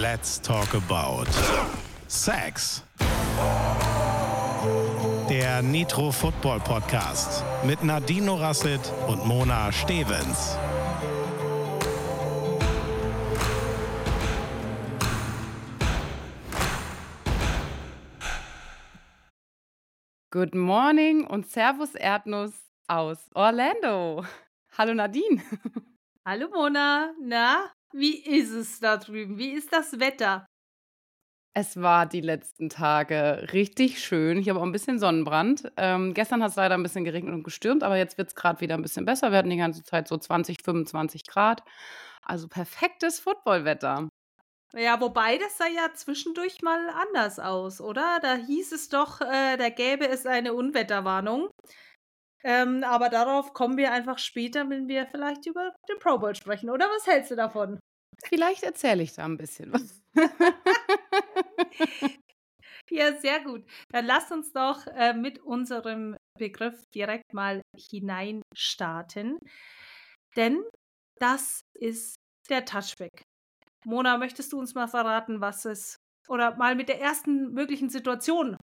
Let's talk about Sex. Der Nitro Football Podcast mit Nadine Rasset und Mona Stevens. Good morning und Servus Erdnuss aus Orlando. Hallo Nadine. Hallo Mona. Na, wie ist es da drüben? Wie ist das Wetter? Es war die letzten Tage richtig schön. Ich habe auch ein bisschen Sonnenbrand. Ähm, gestern hat es leider ein bisschen geregnet und gestürmt, aber jetzt wird es gerade wieder ein bisschen besser. Wir hatten die ganze Zeit so 20, 25 Grad. Also perfektes Footballwetter. Ja, wobei das sah ja zwischendurch mal anders aus, oder? Da hieß es doch, äh, da gäbe es eine Unwetterwarnung. Ähm, aber darauf kommen wir einfach später, wenn wir vielleicht über den Pro Bowl sprechen, oder? Was hältst du davon? Vielleicht erzähle ich da ein bisschen was. ja, sehr gut. Dann lass uns doch äh, mit unserem Begriff direkt mal hineinstarten. Denn das ist der Touchback. Mona, möchtest du uns mal verraten, was es oder mal mit der ersten möglichen Situation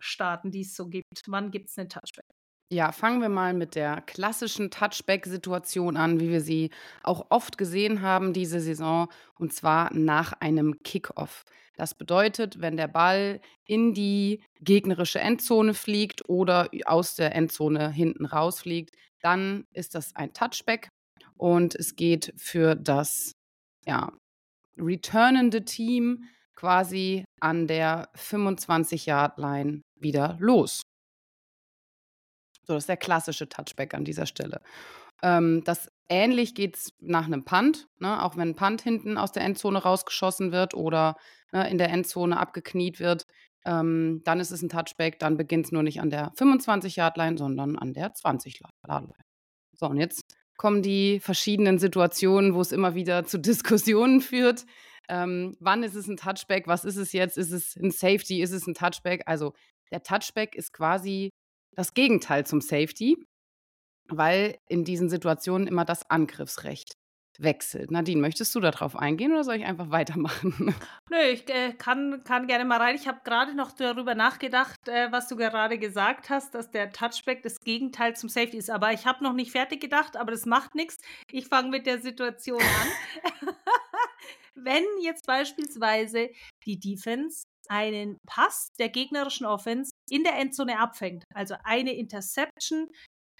starten, die es so gibt? Wann gibt es einen Touchback? Ja, fangen wir mal mit der klassischen Touchback-Situation an, wie wir sie auch oft gesehen haben diese Saison, und zwar nach einem Kickoff. Das bedeutet, wenn der Ball in die gegnerische Endzone fliegt oder aus der Endzone hinten rausfliegt, dann ist das ein Touchback und es geht für das ja, returnende Team quasi an der 25-Yard-Line wieder los. So, das ist der klassische Touchback an dieser Stelle. Ähm, das ähnlich geht es nach einem Punt, ne? auch wenn ein Punt hinten aus der Endzone rausgeschossen wird oder ne, in der Endzone abgekniet wird, ähm, dann ist es ein Touchback, dann beginnt es nur nicht an der 25-Yard-Line, sondern an der 20-Yard-Line. So, und jetzt kommen die verschiedenen Situationen, wo es immer wieder zu Diskussionen führt. Ähm, wann ist es ein Touchback? Was ist es jetzt? Ist es ein Safety? Ist es ein Touchback? Also der Touchback ist quasi das Gegenteil zum Safety, weil in diesen Situationen immer das Angriffsrecht wechselt. Nadine, möchtest du darauf eingehen oder soll ich einfach weitermachen? Nö, ich äh, kann, kann gerne mal rein. Ich habe gerade noch darüber nachgedacht, äh, was du gerade gesagt hast, dass der Touchback das Gegenteil zum Safety ist. Aber ich habe noch nicht fertig gedacht, aber das macht nichts. Ich fange mit der Situation an. Wenn jetzt beispielsweise die Defense einen Pass der gegnerischen Offense in der Endzone abfängt, also eine Interception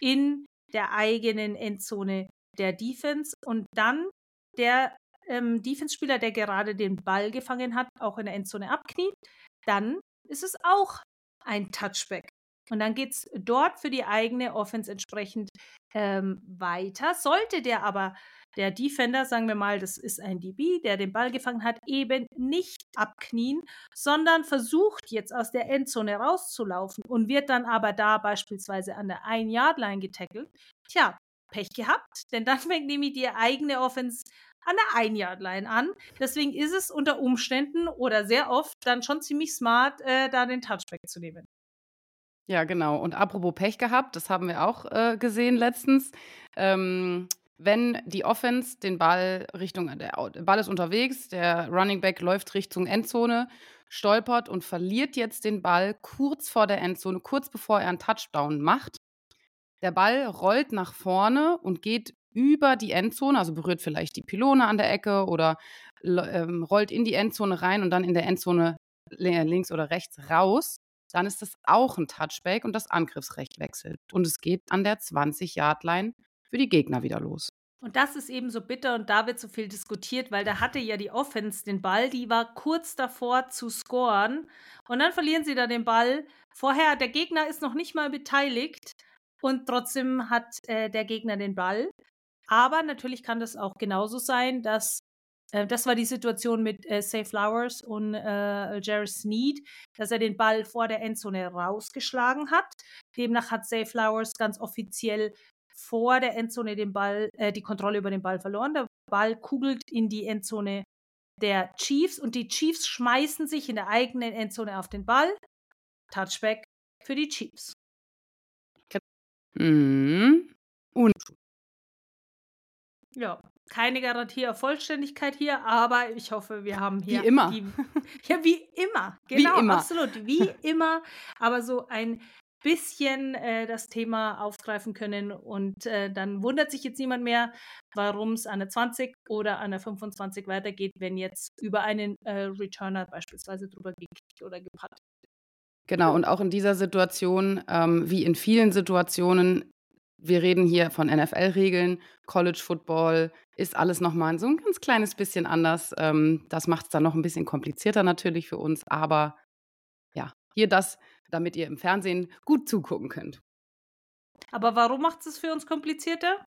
in der eigenen Endzone der Defense und dann der ähm, Defense-Spieler, der gerade den Ball gefangen hat, auch in der Endzone abkniet, dann ist es auch ein Touchback. Und dann geht es dort für die eigene Offense entsprechend ähm, weiter. Sollte der aber, der Defender, sagen wir mal, das ist ein DB, der den Ball gefangen hat, eben nicht abknien, sondern versucht jetzt aus der Endzone rauszulaufen und wird dann aber da beispielsweise an der Ein-Yard-Line getackelt, tja, Pech gehabt, denn dann fängt nämlich die eigene Offense an der Ein-Yard-Line an. Deswegen ist es unter Umständen oder sehr oft dann schon ziemlich smart, äh, da den Touchback zu nehmen. Ja, genau. Und apropos Pech gehabt, das haben wir auch äh, gesehen letztens. Ähm, wenn die Offense den Ball Richtung, der Ball ist unterwegs, der Running Back läuft Richtung Endzone, stolpert und verliert jetzt den Ball kurz vor der Endzone, kurz bevor er einen Touchdown macht. Der Ball rollt nach vorne und geht über die Endzone, also berührt vielleicht die Pylone an der Ecke oder ähm, rollt in die Endzone rein und dann in der Endzone links oder rechts raus dann ist das auch ein Touchback und das Angriffsrecht wechselt. Und es geht an der 20-Yard-Line für die Gegner wieder los. Und das ist eben so bitter und da wird so viel diskutiert, weil da hatte ja die Offense den Ball, die war kurz davor zu scoren und dann verlieren sie da den Ball. Vorher, der Gegner ist noch nicht mal beteiligt und trotzdem hat äh, der Gegner den Ball. Aber natürlich kann das auch genauso sein, dass äh, das war die Situation mit äh, Say Flowers und äh, Jerry Sneed, dass er den Ball vor der Endzone rausgeschlagen hat. Demnach hat Say Flowers ganz offiziell vor der Endzone den Ball, äh, die Kontrolle über den Ball verloren. Der Ball kugelt in die Endzone der Chiefs und die Chiefs schmeißen sich in der eigenen Endzone auf den Ball. Touchback für die Chiefs. Mhm. Und ja, keine Garantie auf Vollständigkeit hier, aber ich hoffe, wir haben hier. Wie immer. Die, ja, wie immer. Genau, wie immer. absolut. Wie immer. Aber so ein bisschen äh, das Thema aufgreifen können und äh, dann wundert sich jetzt niemand mehr, warum es an der 20 oder an der 25 weitergeht, wenn jetzt über einen äh, Returner beispielsweise drüber gekickt oder gepattet Genau, und auch in dieser Situation, ähm, wie in vielen Situationen, wir reden hier von NFL-Regeln, College Football ist alles nochmal so ein ganz kleines bisschen anders. Ähm, das macht es dann noch ein bisschen komplizierter natürlich für uns, aber ja, hier das, damit ihr im Fernsehen gut zugucken könnt. Aber warum macht es für uns komplizierter?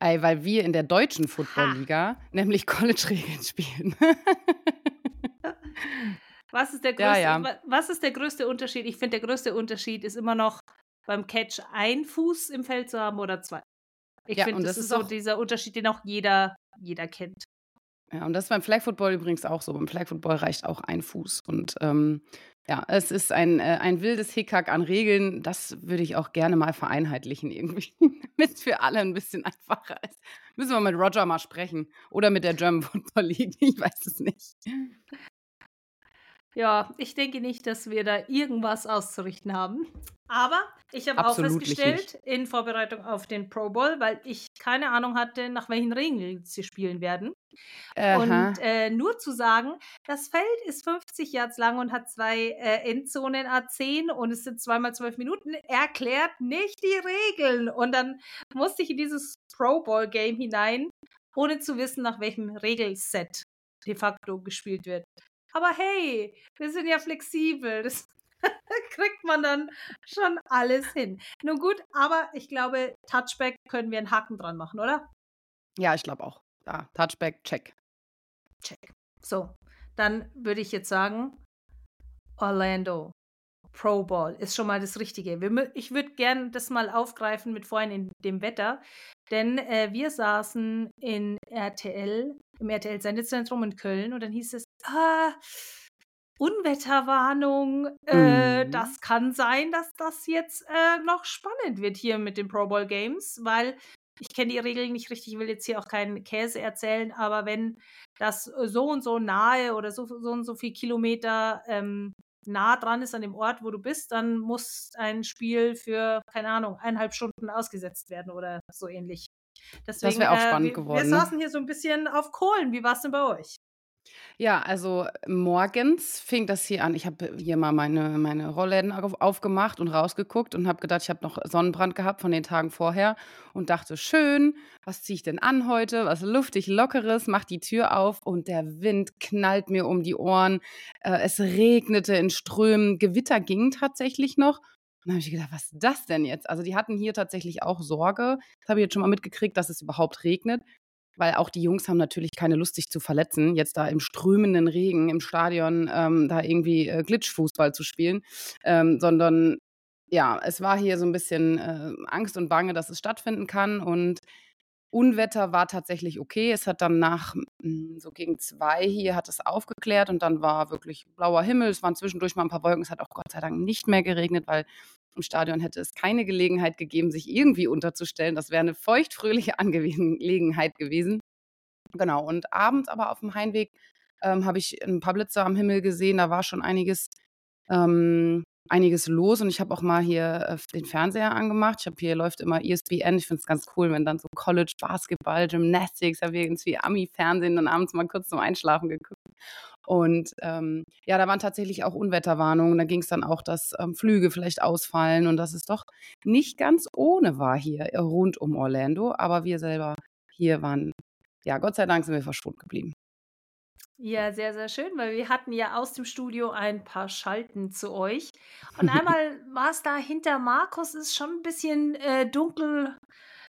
Ey, weil wir in der deutschen Football-Liga nämlich College-Regeln spielen. Was ist der größte, ja, ja. Was ist der größte Unterschied? Ich finde, der größte Unterschied ist immer noch beim Catch ein Fuß im Feld zu haben oder zwei. Ich ja, finde, das, das, ist so dieser Unterschied, den auch jeder, jeder kennt. Ja, und das ist beim Flag Football übrigens auch so. Beim Flag Football reicht auch ein Fuß. Und ähm, ja, es ist ein, äh, ein wildes Hickhack an Regeln. Das würde ich auch gerne mal vereinheitlichen irgendwie, damit es für alle ein bisschen einfacher ist. Müssen wir mit Roger mal sprechen. Oder mit der German Football League. Ich weiß es nicht. Ja, ich denke nicht, dass wir da irgendwas auszurichten haben. Aber ich habe auch festgestellt in Vorbereitung auf den Pro Bowl, weil ich keine Ahnung hatte, nach welchen Regeln sie spielen werden. Aha. Und äh, nur zu sagen, das Feld ist 50 Yards lang und hat zwei äh, Endzonen A10 und es sind zweimal zwölf Minuten, erklärt nicht die Regeln. Und dann musste ich in dieses Pro Bowl Game hinein, ohne zu wissen, nach welchem Regelset de facto gespielt wird. Aber hey, wir sind ja flexibel. Das kriegt man dann schon alles hin. Nun gut, aber ich glaube, Touchback können wir einen Haken dran machen, oder? Ja, ich glaube auch. Ja, Touchback, check. Check. So, dann würde ich jetzt sagen, Orlando. Pro Bowl ist schon mal das Richtige. ich würde gerne das mal aufgreifen mit vorhin in dem Wetter, denn äh, wir saßen in RTL, im RTL-Sendezentrum in Köln und dann hieß es, ah, Unwetterwarnung, äh, mhm. das kann sein, dass das jetzt äh, noch spannend wird hier mit den Pro Bowl Games, weil ich kenne die Regeln nicht richtig, ich will jetzt hier auch keinen Käse erzählen, aber wenn das so und so nahe oder so, so und so viel Kilometer ähm, nah dran ist an dem Ort, wo du bist, dann muss ein Spiel für, keine Ahnung, eineinhalb Stunden ausgesetzt werden oder so ähnlich. Deswegen, das wäre auch äh, spannend äh, wir, geworden. Wir saßen hier so ein bisschen auf Kohlen. Wie war es denn bei euch? Ja, also morgens fing das hier an. Ich habe hier mal meine, meine Rollläden aufgemacht und rausgeguckt und habe gedacht, ich habe noch Sonnenbrand gehabt von den Tagen vorher und dachte, schön, was ziehe ich denn an heute? Was luftig, lockeres, mach die Tür auf und der Wind knallt mir um die Ohren. Äh, es regnete in Strömen, Gewitter ging tatsächlich noch. Und dann habe ich gedacht, was ist das denn jetzt? Also die hatten hier tatsächlich auch Sorge. Das habe ich jetzt schon mal mitgekriegt, dass es überhaupt regnet weil auch die Jungs haben natürlich keine Lust, sich zu verletzen, jetzt da im strömenden Regen im Stadion ähm, da irgendwie äh, Glitchfußball zu spielen, ähm, sondern ja, es war hier so ein bisschen äh, Angst und Bange, dass es stattfinden kann. Und Unwetter war tatsächlich okay. Es hat dann nach hm, so gegen zwei hier hat es aufgeklärt und dann war wirklich blauer Himmel. Es waren zwischendurch mal ein paar Wolken. Es hat auch Gott sei Dank nicht mehr geregnet, weil im Stadion hätte es keine Gelegenheit gegeben, sich irgendwie unterzustellen. Das wäre eine feuchtfröhliche Angelegenheit gewesen. Genau, und abends aber auf dem Heimweg ähm, habe ich ein paar Blitze am Himmel gesehen. Da war schon einiges, ähm, einiges los und ich habe auch mal hier äh, den Fernseher angemacht. Ich habe hier läuft immer ESPN. Ich finde es ganz cool, wenn dann so College Basketball, Gymnastics, habe irgendwie Ami-Fernsehen dann abends mal kurz zum Einschlafen geguckt. Und ähm, ja, da waren tatsächlich auch Unwetterwarnungen. Da ging es dann auch, dass ähm, Flüge vielleicht ausfallen und dass es doch nicht ganz ohne war hier rund um Orlando. Aber wir selber hier waren, ja, Gott sei Dank sind wir verschont geblieben. Ja, sehr, sehr schön, weil wir hatten ja aus dem Studio ein paar Schalten zu euch. Und einmal war es da hinter Markus, ist schon ein bisschen äh, dunkel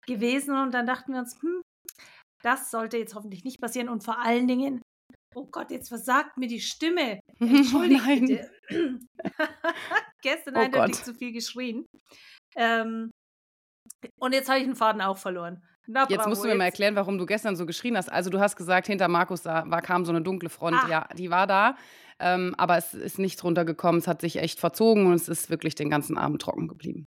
gewesen. Und dann dachten wir uns, hm, das sollte jetzt hoffentlich nicht passieren. Und vor allen Dingen, Oh Gott, jetzt versagt mir die Stimme. Entschuldige oh bitte. Gestern oh eindeutig zu viel geschrien. Ähm, und jetzt habe ich den Faden auch verloren. Na, jetzt musst du mir jetzt. mal erklären, warum du gestern so geschrien hast. Also du hast gesagt, hinter Markus da war, kam so eine dunkle Front. Ah. Ja, die war da, ähm, aber es ist nichts runtergekommen. Es hat sich echt verzogen und es ist wirklich den ganzen Abend trocken geblieben.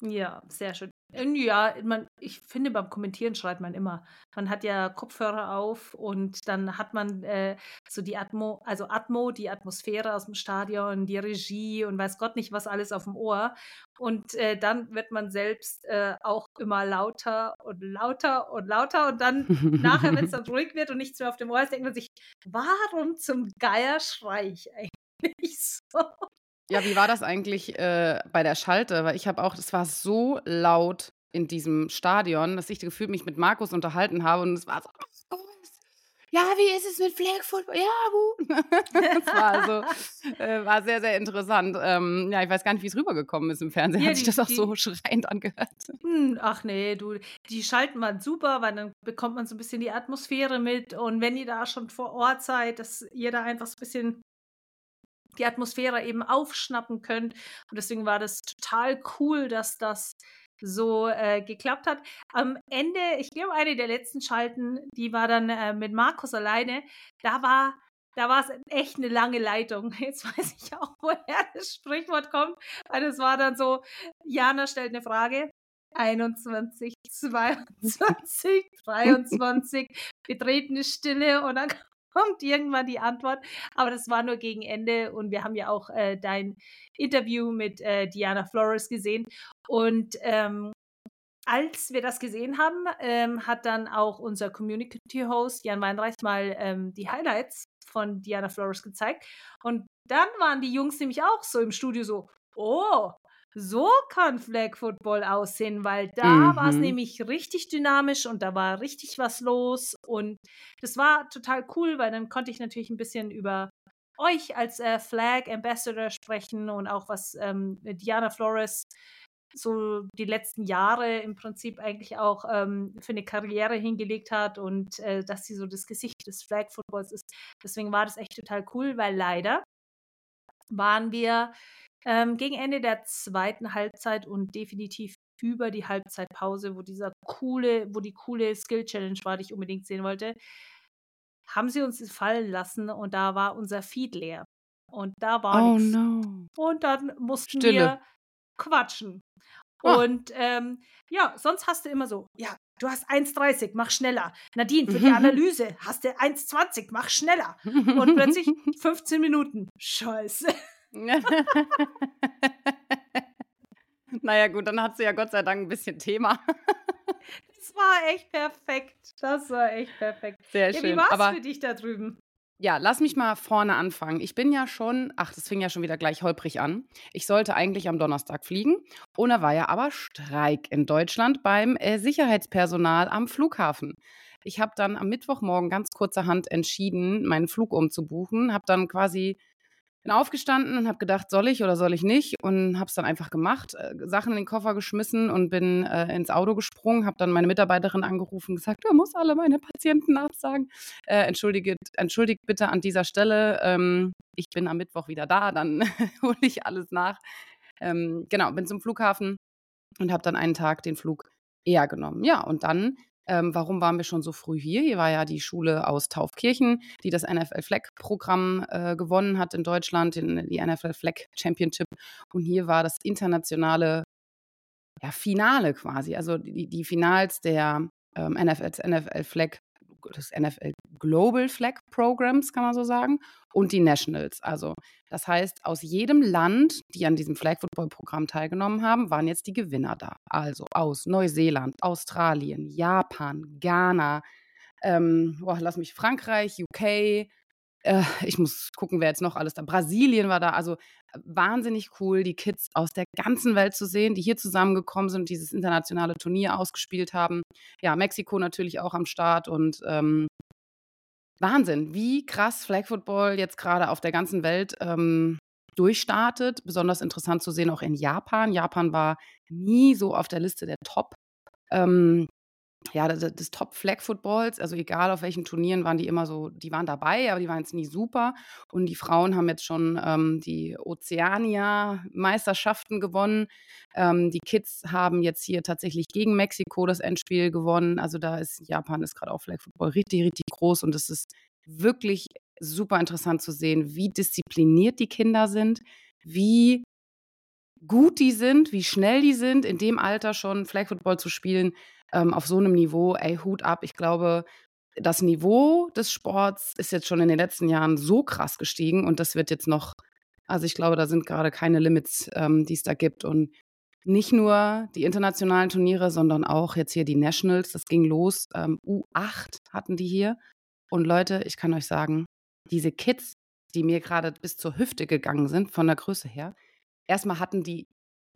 Ja, sehr schön. Ähm, ja, man ich finde, beim Kommentieren schreit man immer. Man hat ja Kopfhörer auf und dann hat man, äh, so die Atmo also Atmo, die Atmosphäre aus dem Stadion, die Regie und weiß Gott nicht was alles auf dem Ohr. Und, äh, dann wird man selbst, äh, auch immer lauter und lauter und lauter und dann nachher, wenn es dann ruhig wird und nichts mehr auf dem Ohr ist, denkt man sich: „Warum zum Geier schrei ich eigentlich so?“ Ja, wie war das eigentlich, äh, bei der Schalte? Weil ich habe auch es war so laut in diesem Stadion, dass ich gefühlt mich mit Markus unterhalten habe und es war so: „Ja, wie ist es mit Flag Football? Ja, gut.“ Das war also äh, war sehr, sehr interessant. Ähm, ja, ich weiß gar nicht, wie es rübergekommen ist im Fernsehen. Ja, Hat sich das auch die so schreiend angehört? Hm, ach ne, du, die schalten man super, weil dann bekommt man so 'n bisschen die Atmosphäre mit und wenn ihr da schon vor Ort seid, dass ihr da einfach so 'n bisschen die Atmosphäre eben aufschnappen könnt. Und deswegen war das total cool, dass das so, äh, geklappt hat. Am Ende, ich glaube, eine der letzten Schalten, die war dann, äh, mit Markus alleine. Da war da war's echt 'ne lange Leitung. Jetzt weiß ich auch, woher das Sprichwort kommt, weil das war dann so: Jana stellt 'ne Frage, 21, 22, 23, betretene Stille und dann kommt irgendwann die Antwort. Aber das war nur gegen Ende und wir haben ja auch, äh, dein Interview mit, äh, Diana Flores gesehen. Und, ähm, als wir das gesehen haben, ähm, hat dann auch unser Community Host Jan Weinreich mal, ähm, die Highlights von Diana Flores gezeigt. Und dann waren die Jungs nämlich auch so im Studio so: „Oh, so kann Flag Football aussehen“, weil da war's Mhm. nämlich richtig dynamisch und da war richtig was los. Und das war total cool, weil dann konnte ich natürlich 'n bisschen über euch als, äh, Flag Ambassador sprechen und auch was, ähm, Diana Flores so die letzten Jahre im Prinzip eigentlich auch, ähm, für 'ne Karriere hingelegt hat und, äh, dass sie so das Gesicht des Flag Footballs ist. Deswegen war das echt total cool, weil leider waren wir, ähm, gegen Ende der 2. Halbzeit und definitiv über die Halbzeitpause, wo dieser coole wo die coole Skill Challenge war, die ich unbedingt sehen wollte, haben sie uns fallen lassen und da war unser Feed leer. Und da war Oh nix. no. Und dann mussten Stille. wir quatschen. Ah. Und, ähm, ja, sonst hast du immer so: „Ja, du hast 1,30, mach schneller. Nadine, für die Analyse hast du 1,20, mach schneller.“ Und plötzlich 15 Minuten. Scheiße. Na ja, gut, dann hat sie ja Gott sei Dank 'n bisschen Thema. Das war echt perfekt. Das war echt perfekt. Sehr Ja, wie schön. war's Aber für dich da drüben? ja, lass mich mal vorne anfangen. Ich bin ja schon ach, das fing ja schon wieder gleich holprig an. Ich sollte eigentlich am Donnerstag fliegen und da war ja aber Streik in Deutschland beim, äh, Sicherheitspersonal am Flughafen. Ich habe dann am Mittwochmorgen ganz kurzerhand entschieden, meinen Flug umzubuchen, habe dann quasi bin aufgestanden und habe gedacht: „Soll ich oder soll ich nicht?“ Und habe es dann einfach gemacht, äh, Sachen in den Koffer geschmissen und bin, äh, ins Auto gesprungen, habe dann meine Mitarbeiterin angerufen und gesagt: „Du musst alle meine Patienten absagen. Äh, entschuldiget entschuldigt bitte an dieser Stelle, ähm, ich bin am Mittwoch wieder da, dann hole ich alles nach.“ Ähm, genau, bin zum Flughafen und habe dann einen Tag den Flug eher genommen. Ja, und dann, ähm, warum waren wir schon so früh hier? Hier war ja die Schule aus Taufkirchen, die das NFL Flag Programm, äh, gewonnen hat in Deutschland, den die NFL Flag Championship. Und hier war das internationale, ja, Finale quasi, also die die Finals der, ähm, NFL des NFL Global Flag Programs, kann man so sagen, und die Nationals. Also, das heißt, aus jedem Land, die an diesem Flag Football Programm teilgenommen haben, waren jetzt die Gewinner da. Also, aus Neuseeland, Australien, Japan, Ghana, ähm, boah, lass mich Frankreich, UK, äh, ich muss gucken, wer jetzt noch alles da Brasilien war da. Also, wahnsinnig cool, die Kids aus der ganzen Welt zu sehen, die hier zusammengekommen sind und dieses internationale Turnier ausgespielt haben. Ja, Mexiko natürlich auch am Start und, ähm Wahnsinn, wie krass Flag Football jetzt grade auf der ganzen Welt, ähm, durchstartet. Besonders interessant zu sehen auch in Japan. Japan war nie so auf der Liste der Top ähm, ja, d des Top Flag Footballs. Also, egal auf welchen Turnieren waren die immer so die waren dabei, aber die waren jetzt nie super. Und die Frauen haben jetzt schon, ähm, die Ozeania-Meisterschaften gewonnen. Ähm, die Kids haben jetzt hier tatsächlich gegen Mexiko das Endspiel gewonnen. Also, da ist Japan ist grade auch Flag Football richtig, richtig groß und es ist wirklich super interessant zu sehen, wie diszipliniert die Kinder sind, wie gut die sind, wie schnell die sind, in dem Alter schon Flag Football zu spielen, ähm, auf so einem Niveau, ey, Hut ab. Ich glaube, das Niveau des Sports ist jetzt schon in den letzten Jahren so krass gestiegen und das wird jetzt noch, also ich glaube, da sind gerade keine Limits, ähm, die es da gibt. Und nicht nur die internationalen Turniere, sondern auch jetzt hier die Nationals. Das ging los. Ähm, U8 hatten die hier. Und Leute, ich kann euch sagen, diese Kids, die mir gerade bis zur Hüfte gegangen sind, von der Größe her, erstmal hatten die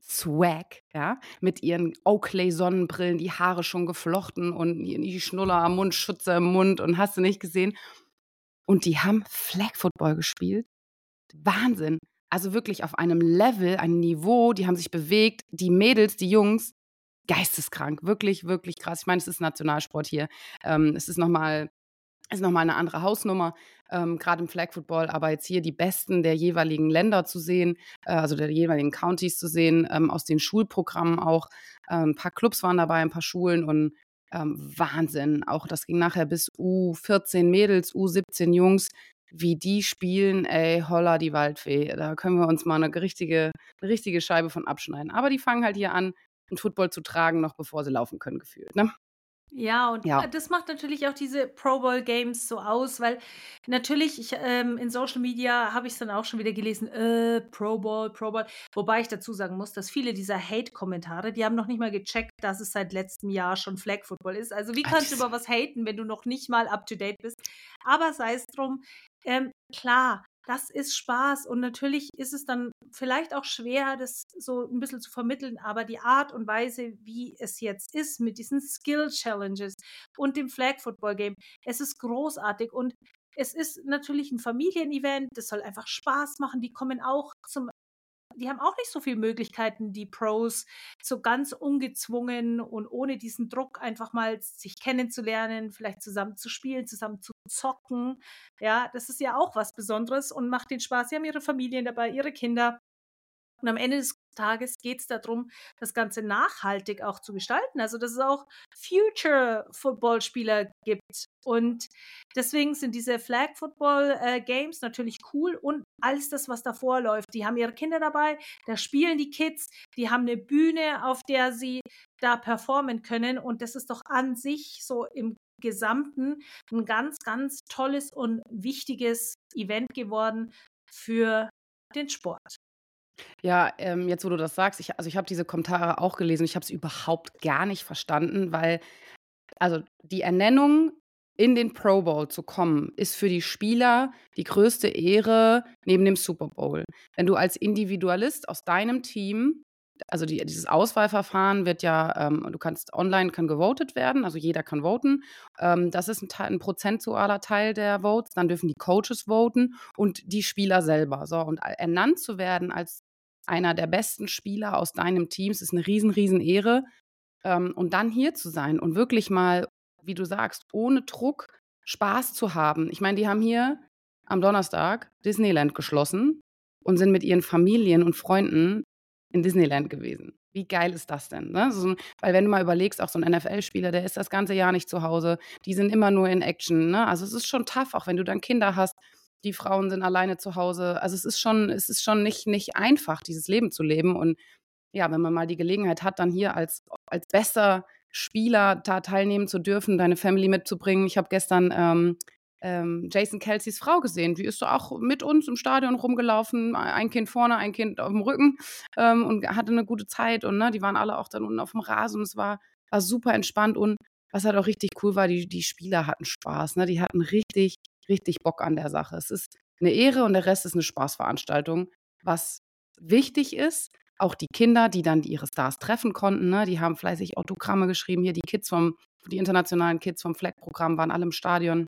Swag, ja, mit ihren Oakley-Sonnenbrillen, die Haare schon geflochten und die Schnuller am Mund, Schütze im Mund und hast du nicht gesehen. Und die haben Flag Football gespielt. Wahnsinn. Also wirklich auf einem Level, einem Niveau, die haben sich bewegt. Die Mädels, die Jungs, geisteskrank. Wirklich, wirklich krass. Ich meine, es ist Nationalsport hier. Ähm, es ist nochmal ist nochmal eine andere Hausnummer, ähm, gerade im Flag Football, aber jetzt hier die Besten der jeweiligen Länder zu sehen, äh, also der jeweiligen Counties zu sehen, ähm, aus den Schulprogrammen auch. Äh, ein paar Clubs waren dabei, ein paar Schulen und ähm, Wahnsinn. Auch das ging nachher bis U14 Mädels, U17 Jungs. Wie die spielen, ey, holla die Waldfee. Da können wir uns mal eine richtige, eine richtige Scheibe von abschneiden. Aber die fangen halt hier an, einen Football zu tragen, noch bevor sie laufen können, gefühlt. Ne? Ja, und Ja. das macht natürlich auch diese Pro Bowl Games so aus, weil natürlich, ich, ähm, in Social Media habe ich es dann auch schon wieder gelesen, äh, Pro Bowl, Pro Bowl. Wobei ich dazu sagen muss, dass viele dieser Hate-Kommentare, die haben noch nicht mal gecheckt, dass es seit letztem Jahr schon Flag Football ist. Also wie kannst du über was haten, wenn du noch nicht mal up to date bist? Aber sei es drum, ähm, klar, das ist Spaß und natürlich ist es dann vielleicht auch schwer, das so ein bisschen zu vermitteln, aber die Art und Weise, wie es jetzt ist mit diesen Skill Challenges und dem Flag Football Game, es ist großartig und es ist natürlich ein Familienevent, das soll einfach Spaß machen. Die kommen auch zum die haben auch nicht so viele Möglichkeiten, die Pros, so ganz ungezwungen und ohne diesen Druck einfach mal sich kennenzulernen, vielleicht zusammen zu spielen, zusammen zu zocken. Ja, das ist ja auch was Besonderes und macht den Spaß. Sie haben ihre Familien dabei, ihre Kinder. Und am Ende des Tages geht es darum, das Ganze nachhaltig auch zu gestalten. Also, dass es auch Future-Football-Spieler gibt. Und deswegen sind diese Flag-Football-Games natürlich cool und alles das, was davor läuft. Die haben ihre Kinder dabei, da spielen die Kids, die haben eine Bühne, auf der sie da performen können. Und das ist doch an sich so im Gesamten ein ganz, ganz tolles und wichtiges Event geworden für den Sport. Ja, ähm, jetzt wo du das sagst, ich, also ich habe diese Kommentare auch gelesen. Ich habe es überhaupt gar nicht verstanden, weil also die Ernennung in den Pro Bowl zu kommen, ist für die Spieler die größte Ehre neben dem Super Bowl. Wenn du als Individualist aus deinem Team, also die, dieses Auswahlverfahren wird ja, ähm, du kannst online kann gewotet werden, also jeder kann voten. Ähm, das ist ein, ein prozentualer Teil der Votes. Dann dürfen die Coaches voten und die Spieler selber. So und ernannt zu werden als einer der besten Spieler aus deinem Teams ist eine riesen, riesen Ehre. Ähm, und dann hier zu sein und wirklich mal, wie du sagst, ohne Druck Spaß zu haben. Ich meine, die haben hier am Donnerstag Disneyland geschlossen und sind mit ihren Familien und Freunden in Disneyland gewesen. Wie geil ist das denn? Ne? So, weil wenn du mal überlegst, auch so ein NFL-Spieler, der ist das ganze Jahr nicht zu Hause, die sind immer nur in Action. Ne? Also es ist schon tough, auch wenn du dann Kinder hast. Die Frauen sind alleine zu Hause. Also es ist schon, es ist schon nicht, nicht einfach, dieses Leben zu leben. Und ja, wenn man mal die Gelegenheit hat, dann hier als, als bester Spieler da teilnehmen zu dürfen, deine Family mitzubringen. Ich habe gestern ähm, ähm, Jason Kelseys Frau gesehen. Die ist so auch mit uns im Stadion rumgelaufen. Ein Kind vorne, ein Kind auf dem Rücken ähm, und hatte eine gute Zeit. Und ne, die waren alle auch dann unten auf dem Rasen es war, war super entspannt. Und was halt auch richtig cool war, die, die Spieler hatten Spaß. Ne? Die hatten richtig, richtig Bock an der Sache. Es ist eine Ehre und der Rest ist eine Spaßveranstaltung, was wichtig ist. Auch die Kinder, die dann ihre Stars treffen konnten, ne? die haben fleißig Autogramme geschrieben. Hier die Kids vom, die internationalen Kids vom Fleck-Programm waren alle im Stadion.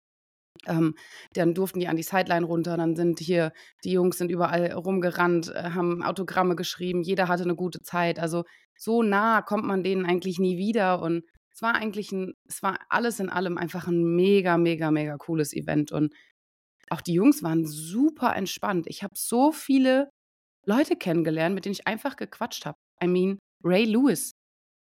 Ähm, dann durften die an die Sideline runter, dann sind hier, die Jungs sind überall rumgerannt, äh, haben Autogramme geschrieben, jeder hatte eine gute Zeit. Also so nah kommt man denen eigentlich nie wieder. Und es war eigentlich ein, es war alles in allem einfach ein mega, mega, mega cooles Event. Und auch die Jungs waren super entspannt. Ich habe so viele Leute kennengelernt, mit denen ich einfach gequatscht habe. I mean, Ray Lewis,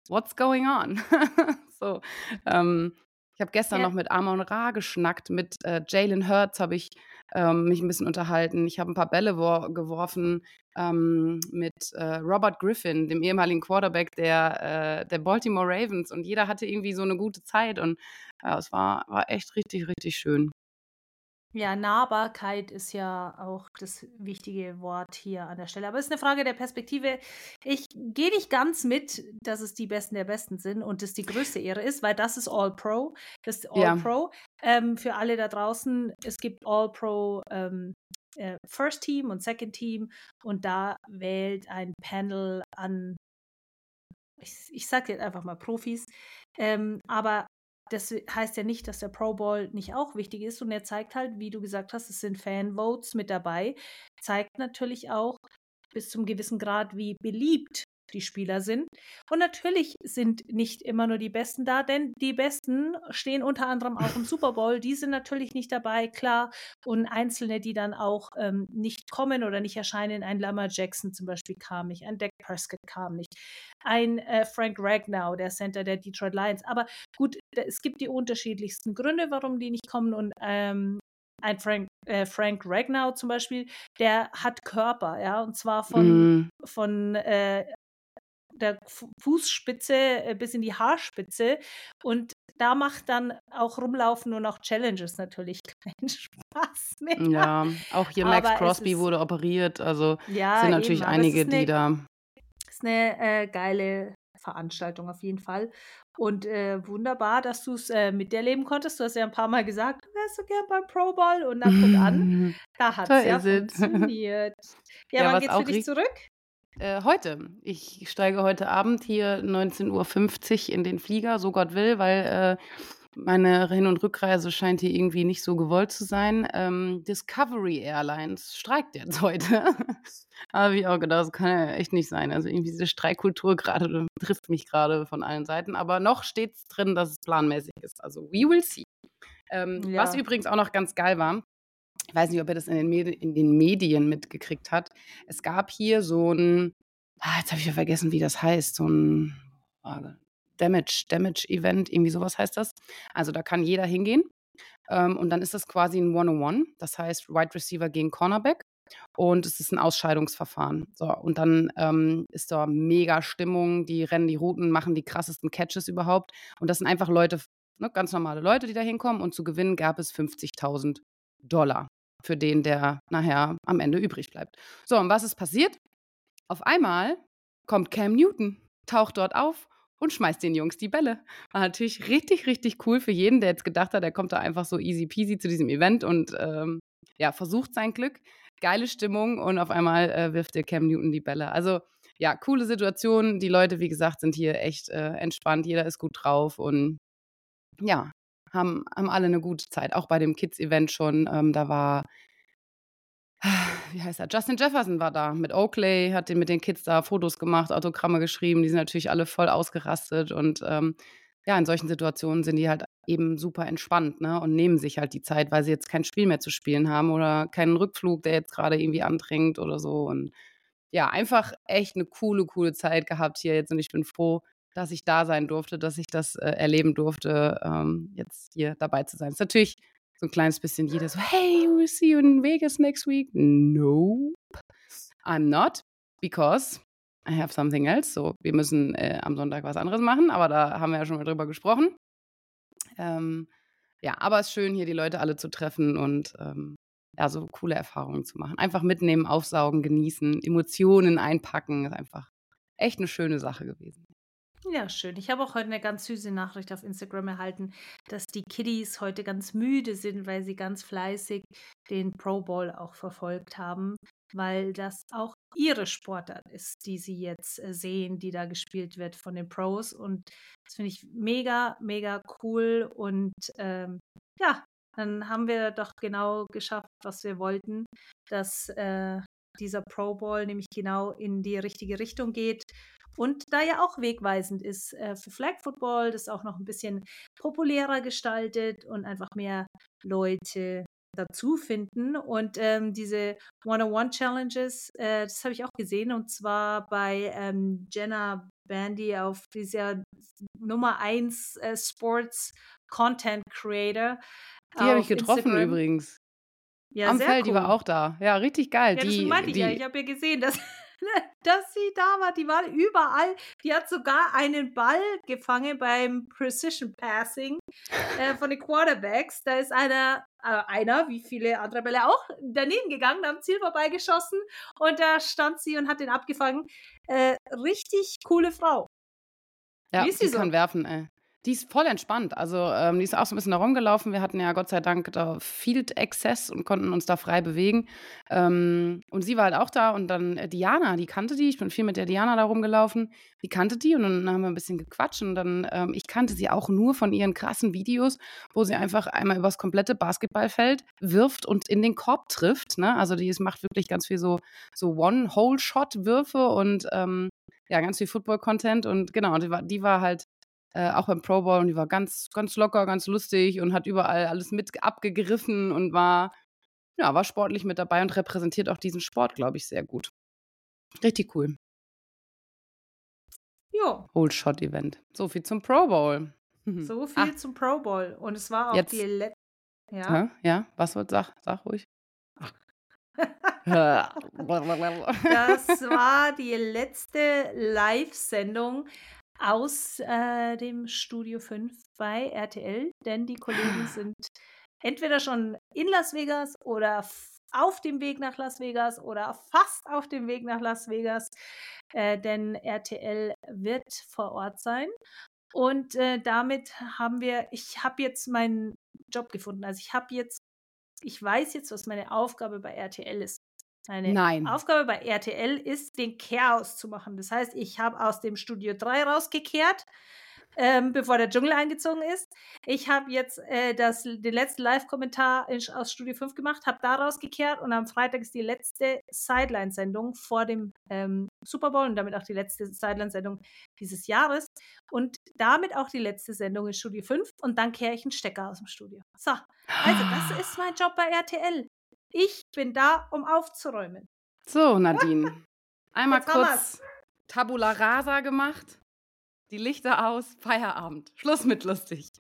what's going on? so, ähm, Ich habe gestern Ja. noch mit Amon Ra geschnackt, mit äh, Jalen Hurts habe ich ähm, mich ein bisschen unterhalten. Ich habe ein paar Bälle wor geworfen ähm, mit äh, Robert Griffin, dem ehemaligen Quarterback der, äh, der Baltimore Ravens. Und jeder hatte irgendwie so eine gute Zeit. Und es war, war echt richtig, richtig schön. Ja, Nahbarkeit ist ja auch das wichtige Wort hier an der Stelle. Aber es ist eine Frage der Perspektive. Ich gehe nicht ganz mit, dass es die Besten der Besten sind und es die größte Ehre ist, weil das ist All-Pro. Das ist Ja. All-Pro. Ähm, für alle da draußen, es gibt All-Pro ähm, äh, First Team und Second Team und da wählt ein Panel an, ich, ich sage jetzt einfach mal Profis, ähm, aber das heißt ja nicht, dass der Pro Bowl nicht auch wichtig ist. Und er zeigt halt, wie du gesagt hast, es sind Fanvotes mit dabei. Zeigt natürlich auch bis zum gewissen Grad, wie beliebt die Spieler sind. Und natürlich sind nicht immer nur die Besten da, denn die Besten stehen unter anderem auch im Super Bowl. Die sind natürlich nicht dabei, klar. Und Einzelne, die dann auch ähm, nicht kommen oder nicht erscheinen. Ein Lamar Jackson zum Beispiel kam nicht, ein Dak Prescott kam nicht, ein äh, Frank Ragnow, der Center der Detroit Lions. Aber gut, es gibt die unterschiedlichsten Gründe, warum die nicht kommen. Und ähm, ein Frank, äh, Frank Ragnow zum Beispiel, der hat Körper, ja, und zwar von, Mm, von äh, der Fu- Fußspitze äh, bis in die Haarspitze. Und da macht dann auch Rumlaufen und auch Challenges natürlich keinen Spaß mehr. ja, auch hier Max Aber Crosby ist- wurde operiert. Also Ja, sind natürlich eben, einige, eine, die da. ist eine äh, geile Veranstaltung auf jeden Fall. Und äh, wunderbar, dass du es äh, miterleben konntest. Du hast ja ein paar Mal gesagt, du wärst so gern beim Pro Bowl. Und dann guck an, da hat es ja funktioniert. Ja, Ja, wann geht's für dich zurück? Äh, heute. Ich steige heute Abend hier 19.50 Uhr in den Flieger, so Gott will, weil äh, meine Hin- und Rückreise scheint hier irgendwie nicht so gewollt zu sein. Ähm, Discovery Airlines streikt jetzt heute. Habe ich auch gedacht, das kann ja echt nicht sein. Also irgendwie diese Streikkultur gerade trifft mich gerade von allen Seiten. Aber noch steht es drin, dass es planmäßig ist. Also we will see. Ähm, Ja. Was übrigens auch noch ganz geil war, ich weiß nicht, ob ihr das in den, Medi in den Medien mitgekriegt habt. Es gab hier so ein, ah, jetzt habe ich ja vergessen, wie das heißt, so ein ah, Damage, Damage Event, irgendwie sowas heißt das. Also da kann jeder hingehen. Ähm, und dann ist das quasi ein One-on-One. Das heißt, Wide Receiver gegen Cornerback. Und es ist ein Ausscheidungsverfahren. So, und dann ähm, ist da mega Stimmung. Die rennen die Routen, machen die krassesten Catches überhaupt. Und das sind einfach Leute, ne, ganz normale Leute, die da hinkommen. Und zu gewinnen gab es 50.000 Dollar für den, der nachher am Ende übrig bleibt. So, und was ist passiert? Auf einmal kommt Cam Newton, taucht dort auf und schmeißt den Jungs die Bälle. War natürlich richtig, richtig cool für jeden, der jetzt gedacht hat, er kommt da einfach so easy peasy zu diesem Event und ähm, ja, versucht sein Glück. Geile Stimmung und auf einmal äh, wirft der Cam Newton die Bälle. Also ja, coole Situation. Die Leute, wie gesagt, sind hier echt äh, entspannt. Jeder ist gut drauf und ja, haben, haben alle eine gute Zeit. Auch bei dem Kids-Event schon. Ähm, da war, wie heißt er? Justin Jefferson war da mit Oakley, hat den mit den Kids da Fotos gemacht, Autogramme geschrieben. Die sind natürlich alle voll ausgerastet und ähm, ja, in solchen Situationen sind die halt eben super entspannt ne? und nehmen sich halt die Zeit, weil sie jetzt kein Spiel mehr zu spielen haben oder keinen Rückflug, der jetzt gerade irgendwie andrängt oder so. Und ja, einfach echt eine coole, coole Zeit gehabt hier jetzt und ich bin froh, dass ich da sein durfte, dass ich das äh, erleben durfte, ähm, jetzt hier dabei zu sein. ist natürlich so ein kleines bisschen jeder so, hey, we'll see you in Vegas next week. Nope, I'm not, because I have something else. So, wir müssen äh, am Sonntag was anderes machen, aber da haben wir ja schon mal drüber gesprochen. Ähm, ja, aber es ist schön, hier die Leute alle zu treffen und ähm, ja, so coole Erfahrungen zu machen. Einfach mitnehmen, aufsaugen, genießen, Emotionen einpacken. Ist einfach echt eine schöne Sache gewesen. Ja, schön. Ich habe auch heute eine ganz süße Nachricht auf Instagram erhalten, dass die Kiddies heute ganz müde sind, weil sie ganz fleißig den Pro Bowl auch verfolgt haben, weil das auch ihre Sportart ist, die sie jetzt äh, sehen, die da gespielt wird von den Pros. Und das finde ich mega, mega cool. Und ähm, ja, dann haben wir doch genau geschafft, was wir wollten, dass äh, dieser Pro Bowl nämlich genau in die richtige Richtung geht und da ja auch wegweisend ist äh, für Flag Football, das auch noch ein bisschen populärer gestaltet und einfach mehr Leute dazu finden. Und ähm, diese One-on-One-Challenges, äh, das habe ich auch gesehen und zwar bei ähm, Jenna Bandy auf dieser Nummer 1 äh, Sports Content Creator. Die habe ich getroffen Instagram. übrigens. Ja, Am Feld, cool. die war auch da. Ja, richtig geil. Ja, das die, meinte ich ja. Ich habe ja gesehen, dass, dass sie da war. Die war überall. Die hat sogar einen Ball gefangen beim Precision Passing äh, von den Quarterbacks. Da ist einer, äh, einer, wie viele andere Bälle auch, daneben gegangen, am Ziel vorbeigeschossen und da stand sie und hat den abgefangen. Äh, richtig coole Frau. Ja, wie ist sie so? kann werfen, ey. Die ist voll entspannt. Also, ähm, die ist auch so ein bisschen herumgelaufen. Wir hatten ja Gott sei Dank da Field Access und konnten uns da frei bewegen. Ähm, und sie war halt auch da. Und dann äh, Diana, die kannte die. Ich bin viel mit der Diana da rumgelaufen. Die kannte die und dann haben wir ein bisschen gequatscht. Und dann, ähm, ich kannte sie auch nur von ihren krassen Videos, wo sie einfach einmal übers komplette Basketballfeld wirft und in den Korb trifft. Ne? Also, die macht wirklich ganz viel so, so One-Hole-Shot-Würfe und ähm, ja, ganz viel Football-Content. Und genau, die war, die war halt äh, auch beim Pro Bowl und die war ganz, ganz locker, ganz lustig und hat überall alles mit abgegriffen und war, ja, war sportlich mit dabei und repräsentiert auch diesen Sport, glaube ich, sehr gut. Richtig cool. Jo. Old Shot Event. So viel zum Pro Bowl. So viel Ach. zum Pro Bowl. Und es war auch Jetzt. die letzte. Ja? ja, was wird, sag, sag ruhig. das war die letzte Live-Sendung aus äh, dem Studio 5 bei RTL, denn die Kollegen sind entweder schon in Las Vegas oder auf dem Weg nach Las Vegas oder fast auf dem Weg nach Las Vegas, äh, denn RTL wird vor Ort sein. Und äh, damit haben wir, ich habe jetzt meinen Job gefunden. Also ich habe jetzt, ich weiß jetzt, was meine Aufgabe bei RTL ist. Meine Nein. Aufgabe bei RTL ist, den Chaos zu machen. Das heißt, ich habe aus dem Studio 3 rausgekehrt, ähm, bevor der Dschungel eingezogen ist. Ich habe jetzt äh, das, den letzten Live-Kommentar aus Studio 5 gemacht, habe da rausgekehrt und am Freitag ist die letzte Sideline-Sendung vor dem ähm, Super Bowl und damit auch die letzte Sideline-Sendung dieses Jahres und damit auch die letzte Sendung in Studio 5 und dann kehre ich einen Stecker aus dem Studio. So, also das ist mein Job bei RTL. Ich bin da, um aufzuräumen. So, Nadine. Einmal Jetzt kurz Tabula Rasa gemacht. Die Lichter aus, Feierabend. Schluss mit lustig.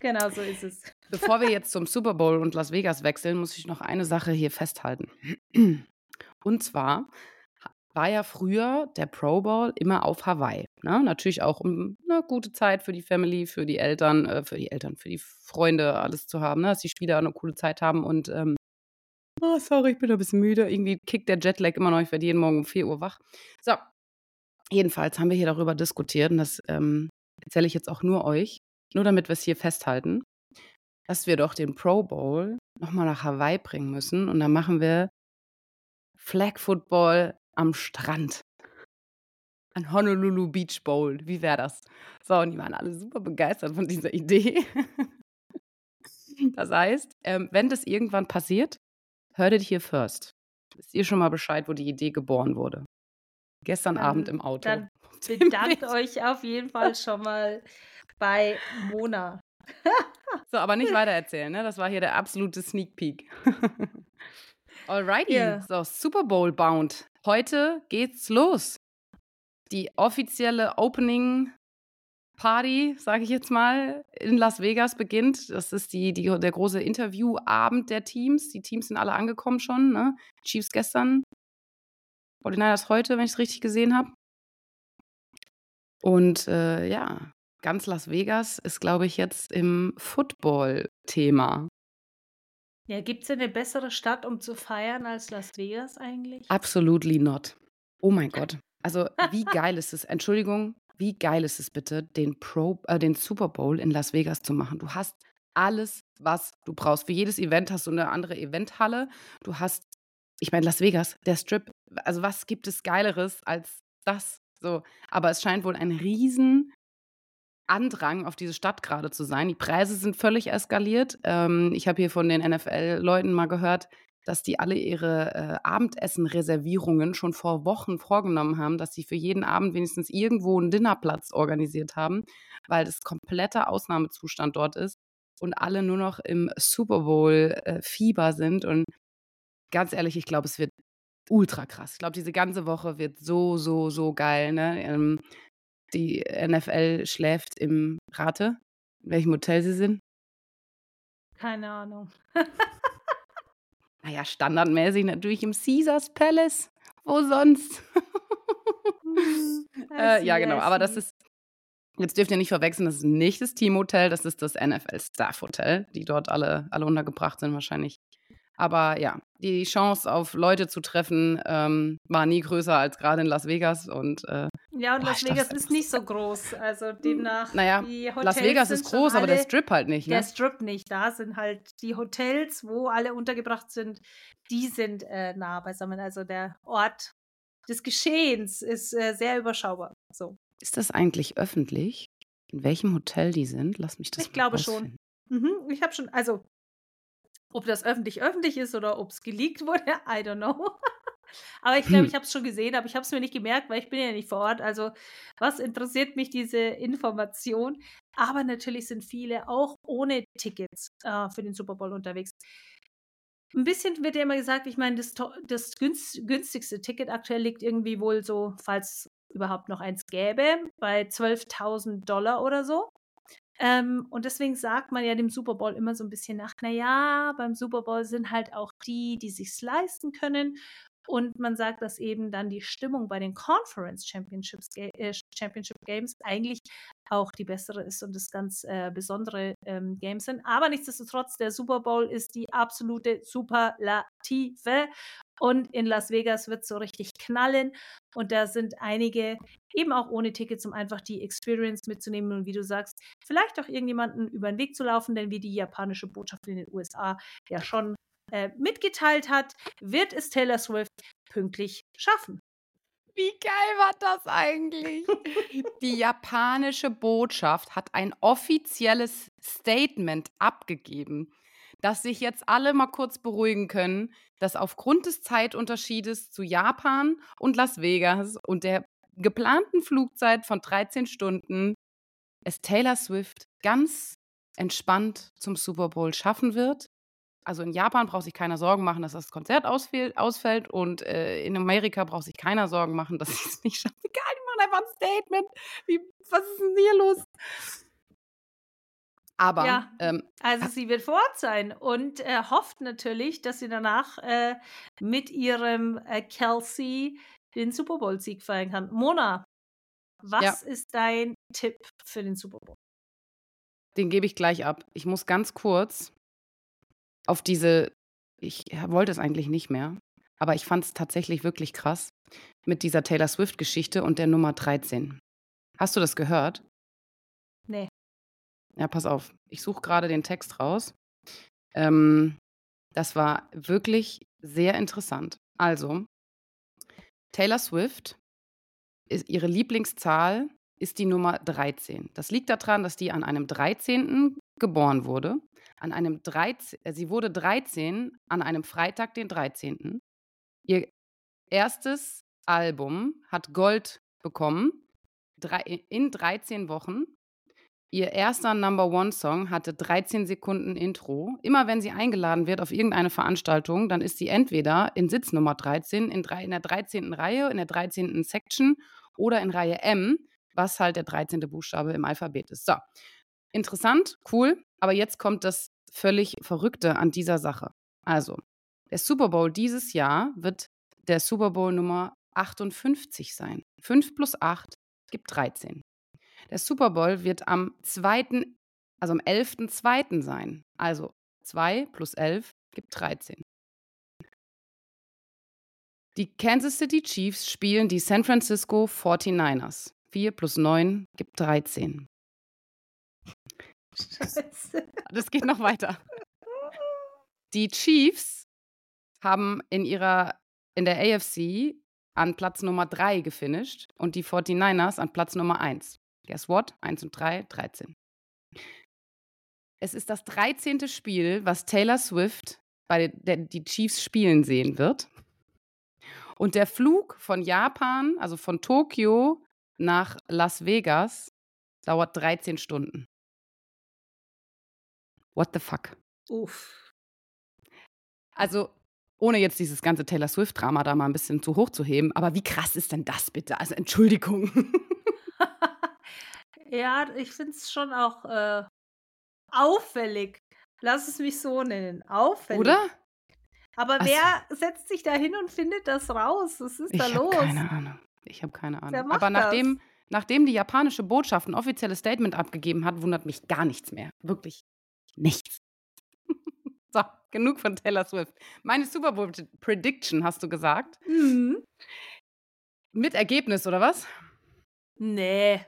Genau so ist es. Bevor wir jetzt zum Super Bowl und Las Vegas wechseln, muss ich noch eine Sache hier festhalten. Und zwar war ja früher der Pro Bowl immer auf Hawaii. Ne? Natürlich auch um eine gute Zeit für die Family, für die Eltern, äh, für die Eltern, für die Freunde, alles zu haben, ne? dass die Spieler eine coole Zeit haben und ähm, Oh, sorry, ich bin ein bisschen müde. Irgendwie kickt der Jetlag immer noch. Ich werde jeden Morgen um 4 Uhr wach. So, jedenfalls haben wir hier darüber diskutiert und das ähm, erzähle ich jetzt auch nur euch, nur damit wir es hier festhalten, dass wir doch den Pro Bowl nochmal nach Hawaii bringen müssen und dann machen wir Flag Football am Strand. Ein Honolulu Beach Bowl. Wie wäre das? So, und die waren alle super begeistert von dieser Idee. Das heißt, ähm, wenn das irgendwann passiert, Heard it here first. Wisst ihr schon mal Bescheid, wo die Idee geboren wurde? Gestern dann, Abend im Auto. Dann bedankt euch auf jeden Fall schon mal bei Mona. so, aber nicht weiter erzählen, ne? Das war hier der absolute Sneak Peek. Alrighty, yeah. so Super Bowl bound. Heute geht's los. Die offizielle Opening Party, sage ich jetzt mal, in Las Vegas beginnt. Das ist die, die, der große Interviewabend der Teams. Die Teams sind alle angekommen schon. Ne? Chiefs gestern, 49ers heute, wenn ich es richtig gesehen habe. Und äh, ja, ganz Las Vegas ist, glaube ich, jetzt im Football-Thema. Ja, gibt es eine bessere Stadt, um zu feiern als Las Vegas eigentlich? Absolutely not. Oh mein Gott. Also, wie geil ist es? Entschuldigung, wie geil ist es bitte, den, Pro, äh, den Super Bowl in Las Vegas zu machen? Du hast alles, was du brauchst. Für jedes Event hast du eine andere Eventhalle. Du hast, ich meine, Las Vegas, der Strip, also was gibt es Geileres als das? So, aber es scheint wohl ein riesen Andrang auf diese Stadt gerade zu sein. Die Preise sind völlig eskaliert. Ähm, ich habe hier von den NFL-Leuten mal gehört, dass die alle ihre äh, Abendessen-Reservierungen schon vor Wochen vorgenommen haben, dass sie für jeden Abend wenigstens irgendwo einen Dinnerplatz organisiert haben, weil das kompletter Ausnahmezustand dort ist und alle nur noch im Super Bowl-Fieber äh, sind. Und ganz ehrlich, ich glaube, es wird ultra krass. Ich glaube, diese ganze Woche wird so, so, so geil. Ne? Ähm, die NFL schläft im Rate. In welchem Hotel sie sind? Keine Ahnung. Naja, standardmäßig natürlich im Caesars Palace. Wo sonst? Hm, äh, ja, genau. Aber das ist, jetzt dürft ihr nicht verwechseln, das ist nicht das Teamhotel, das ist das NFL Staff Hotel, die dort alle, alle untergebracht sind wahrscheinlich. Aber ja, die Chance auf Leute zu treffen ähm, war nie größer als gerade in Las Vegas. Und äh, Ja, und Boah, Las Vegas ist nicht so groß. Also demnach, naja, die Hotels Las Vegas ist schon groß, aber der alle- Strip halt nicht, Der ne? Strip nicht. Da sind halt die Hotels, wo alle untergebracht sind, die sind äh, nah beisammen. Also der Ort des Geschehens ist äh, sehr überschaubar. So. Ist das eigentlich öffentlich? In welchem Hotel die sind? Lass mich das Ich glaube schon. rausfinden. Mhm, ich habe schon, also ob das öffentlich öffentlich ist oder ob es geleakt wurde, I don't know. Aber ich glaube, Hm. ich habe es schon gesehen, aber ich habe es mir nicht gemerkt, weil ich bin ja nicht vor Ort. Also was interessiert mich diese Information? Aber natürlich sind viele auch ohne Tickets äh, für den Super Bowl unterwegs. Ein bisschen wird ja immer gesagt, ich meine, das, das günst, günstigste Ticket aktuell liegt irgendwie wohl so, falls überhaupt noch eins gäbe, bei 12.000 Dollar oder so. Ähm, und deswegen sagt man ja dem Super Bowl immer so ein bisschen nach, naja, beim Super Bowl sind halt auch die, die sich's leisten können. Und man sagt, dass eben dann die Stimmung bei den Conference Championships, äh, Championship Games eigentlich auch die bessere ist und das ganz äh, besondere ähm, Games sind. Aber nichtsdestotrotz, der Super Bowl ist die absolute Superlative. Und in Las Vegas wird so richtig knallen. Und da sind einige eben auch ohne Tickets, um einfach die Experience mitzunehmen und wie du sagst, vielleicht auch irgendjemanden über den Weg zu laufen, denn wie die japanische Botschaft in den USA ja schon äh, mitgeteilt hat, wird es Taylor Swift pünktlich schaffen. Wie geil war das eigentlich? Die japanische Botschaft hat ein offizielles Statement abgegeben, dass sich jetzt alle mal kurz beruhigen können, dass aufgrund des Zeitunterschiedes zu Japan und Las Vegas und der geplanten Flugzeit von 13 Stunden es Taylor Swift ganz entspannt zum Super Bowl schaffen wird. Also in Japan braucht sich keiner Sorgen machen, dass das Konzert ausfäll- ausfällt und äh, in Amerika braucht sich keiner Sorgen machen, dass sie es nicht schaffen. Egal, die machen einfach ein Statement. Wie, was ist denn hier los? Aber Ja. ähm, Also sie wird vor Ort sein und äh, hofft natürlich, dass sie danach äh, mit ihrem äh, Kelsey den Super Bowl-Sieg feiern kann. Mona, was ist dein Tipp für den Super Bowl? den gebe ich gleich ab. Ich muss ganz kurz auf diese, ich wollte es eigentlich nicht mehr, aber ich fand es tatsächlich wirklich krass mit dieser Taylor Swift-Geschichte und der Nummer 13. Hast du das gehört? Nee. Ja, pass auf. Ich suche gerade den Text raus. Ähm, das war wirklich sehr interessant. Also, Taylor Swift, ist, ihre Lieblingszahl ist die Nummer 13. Das liegt daran, dass die an einem 13. geboren wurde. An einem 13, äh, sie wurde 13 an einem Freitag, den 13. Ihr erstes Album hat Gold bekommen in 13 Wochen. Ihr erster Number One Song hatte 13 Sekunden Intro. Immer wenn sie eingeladen wird auf irgendeine Veranstaltung, dann ist sie entweder in Sitz Nummer 13, in, drei, in der 13. Reihe, in der 13. Section oder in Reihe M, was halt der 13. Buchstabe im Alphabet ist. So, interessant, cool, aber jetzt kommt das völlig Verrückte an dieser Sache. Also, der Super Bowl dieses Jahr wird der Super Bowl Nummer 58 sein. 5 plus 8 gibt 13. Der Super Bowl wird am 2., also am 11.2. sein. Also 2 plus 11 gibt 13. Die Kansas City Chiefs spielen die San Francisco 49ers. 4 plus 9 gibt 13. Scheiße. Das geht noch weiter. Die Chiefs haben in ihrer in der AFC an Platz Nummer 3 gefinisht und die 49ers an Platz Nummer 1. Guess what? 1 und 3, 13. Es ist das 13. Spiel, was Taylor Swift bei der, die Chiefs spielen sehen wird. Und der Flug von Japan, also von Tokio nach Las Vegas, dauert 13 Stunden. What the fuck? Uff. Also, ohne jetzt dieses ganze Taylor Swift-Drama da mal ein bisschen zu hoch zu heben, aber wie krass ist denn das bitte? Also, Entschuldigung. ja, ich finde es schon auch äh, auffällig. Lass es mich so nennen. Auffällig. Oder? Aber Also- wer setzt sich da hin und findet das raus? Was ist Ich da habe los? keine Ahnung. Ich habe keine Ahnung. Aber das? nachdem, nachdem die japanische Botschaft ein offizielles Statement abgegeben hat, wundert mich gar nichts mehr. Wirklich nichts. so, genug von Taylor Swift. Meine Super Bowl Prediction hast du gesagt. Mhm. Mit Ergebnis oder was? Nee.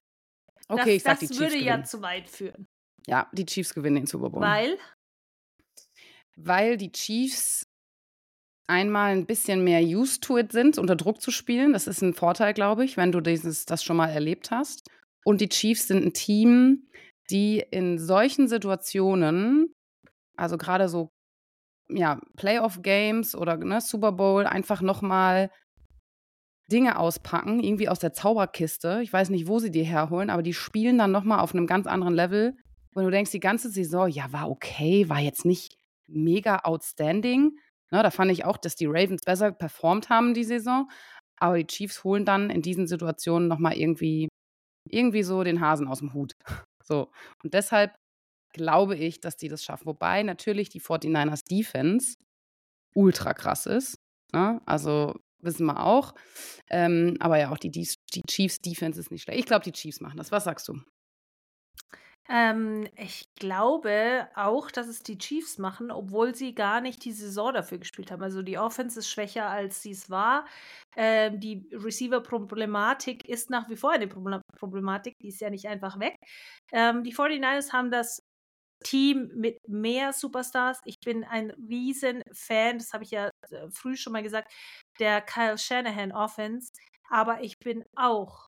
Okay, ich das sag die das Chiefs würde ja gewinnen. zu weit führen. Ja, die Chiefs gewinnen den Super Bowl. Weil, Weil die Chiefs einmal ein bisschen mehr used to it sind, unter Druck zu spielen. Das ist ein Vorteil, glaube ich, wenn du dieses, das schon mal erlebt hast. Und die Chiefs sind ein Team, die in solchen Situationen, also gerade so ja, Playoff-Games oder ne, Super Bowl, einfach nochmal Dinge auspacken, irgendwie aus der Zauberkiste. Ich weiß nicht, wo sie die herholen, aber die spielen dann nochmal auf einem ganz anderen Level. Und du denkst, die ganze Saison, ja, war okay, war jetzt nicht mega outstanding. Ne, da fand ich auch, dass die Ravens besser performt haben die Saison. Aber die Chiefs holen dann in diesen Situationen nochmal irgendwie, irgendwie so den Hasen aus dem Hut. So. Und deshalb glaube ich, dass die das schaffen. Wobei natürlich die 49ers Defense ultra krass ist. Ne? Also wissen wir auch. Ähm, aber ja, auch die, die, die Chiefs Defense ist nicht schlecht. Ich glaube, die Chiefs machen das. Was sagst du? Ähm, ich glaube auch, dass es die Chiefs machen, obwohl sie gar nicht die Saison dafür gespielt haben. Also die Offense ist schwächer, als sie es war. Ähm, die Receiver-Problematik ist nach wie vor eine Proble- Problematik, die ist ja nicht einfach weg. Ähm, die 49ers haben das Team mit mehr Superstars. Ich bin ein riesen Fan, das habe ich ja äh, früh schon mal gesagt, der Kyle Shanahan Offense. Aber ich bin auch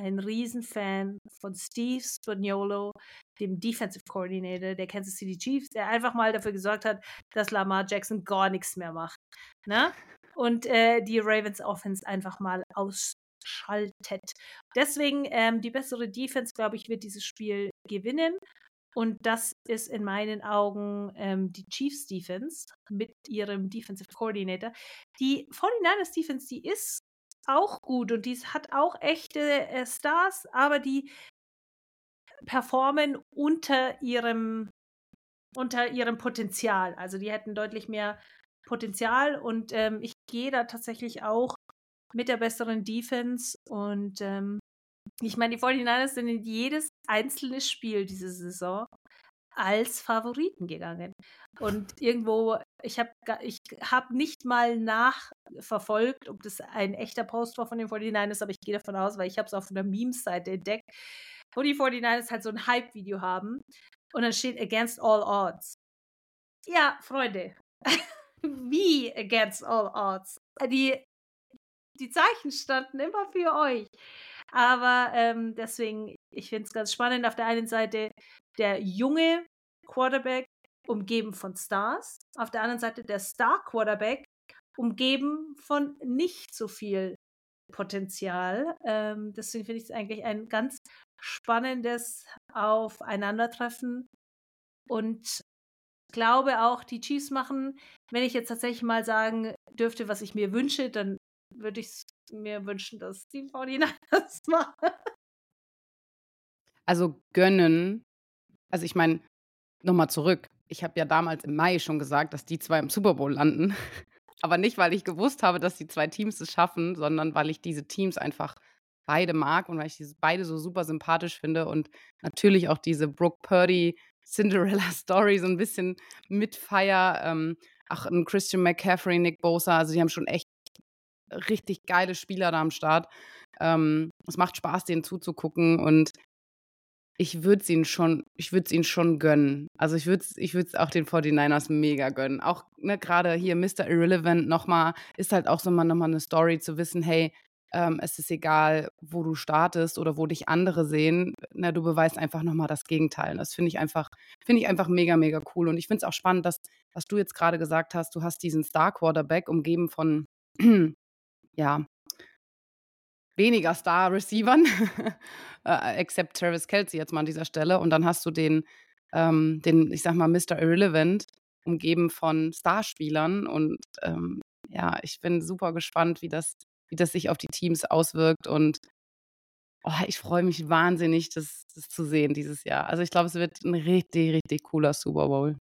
ein Riesenfan von Steve Spagnuolo, dem Defensive Coordinator der Kansas City Chiefs, der einfach mal dafür gesorgt hat, dass Lamar Jackson gar nichts mehr macht. Ne? Und äh, die Ravens Offense einfach mal ausschaltet. Deswegen ähm, die bessere Defense, glaube ich, wird dieses Spiel gewinnen. Und das ist in meinen Augen ähm, die Chiefs Defense mit ihrem Defensive Coordinator. Die 49ers Defense, die ist auch gut und die hat auch echte äh, Stars, aber die performen unter ihrem unter ihrem Potenzial. Also die hätten deutlich mehr Potenzial und ähm, ich gehe da tatsächlich auch mit der besseren Defense und ähm, ich meine, die 49ers sind in jedes einzelne Spiel diese Saison als Favoriten gegangen. Und irgendwo, ich habe ich hab nicht mal nachverfolgt, ob das ein echter Post war von den 49ers, aber ich gehe davon aus, weil ich habe es auf einer Memes-Seite entdeckt, wo die 49ers halt so ein Hype-Video haben und dann steht Against All Odds. Ja, Freunde, wie Against All Odds? Die, die Zeichen standen immer für euch. Aber ähm, deswegen, ich finde es ganz spannend. Auf der einen Seite der junge Quarterback, umgeben von Stars. Auf der anderen Seite der Star-Quarterback, umgeben von nicht so viel Potenzial. Ähm, deswegen finde ich es eigentlich ein ganz spannendes Aufeinandertreffen. Und glaube auch, die Chiefs machen, wenn ich jetzt tatsächlich mal sagen dürfte, was ich mir wünsche, dann würde ich mir wünschen, dass die 49ers machen. Also gönnen, also ich meine, nochmal zurück. Ich habe ja damals im Mai schon gesagt, dass die zwei im Super Bowl landen. Aber nicht, weil ich gewusst habe, dass die zwei Teams es schaffen, sondern weil ich diese Teams einfach beide mag und weil ich diese beide so super sympathisch finde und natürlich auch diese Brooke Purdy Cinderella Story so ein bisschen mitfeier. Ähm, auch ein Christian McCaffrey, Nick Bosa, also die haben schon echt richtig geile Spieler da am Start. Ähm, es macht Spaß, denen zuzugucken und ich würde es ihnen schon, ich würde es ihnen schon gönnen. Also ich würde es ich würd's auch den 49ers mega gönnen. Auch ne, gerade hier Mr. Irrelevant nochmal, ist halt auch so mal nochmal eine Story zu wissen, hey, ähm, es ist egal, wo du startest oder wo dich andere sehen. Na, du beweist einfach nochmal das Gegenteil. Das finde ich einfach, finde ich einfach mega, mega cool. Und ich finde es auch spannend, dass, was du jetzt gerade gesagt hast, du hast diesen Star-Quarterback umgeben von ja, weniger Star-Receivern, äh, except Travis Kelsey jetzt mal an dieser Stelle. Und dann hast du den, ähm, den, ich sag mal, Mr. Irrelevant, umgeben von Starspielern. Und ähm, ja, ich bin super gespannt, wie das, wie das sich auf die Teams auswirkt. Und oh, ich freue mich wahnsinnig, das, das zu sehen dieses Jahr. Also ich glaube, es wird ein richtig, richtig cooler Super Bowl.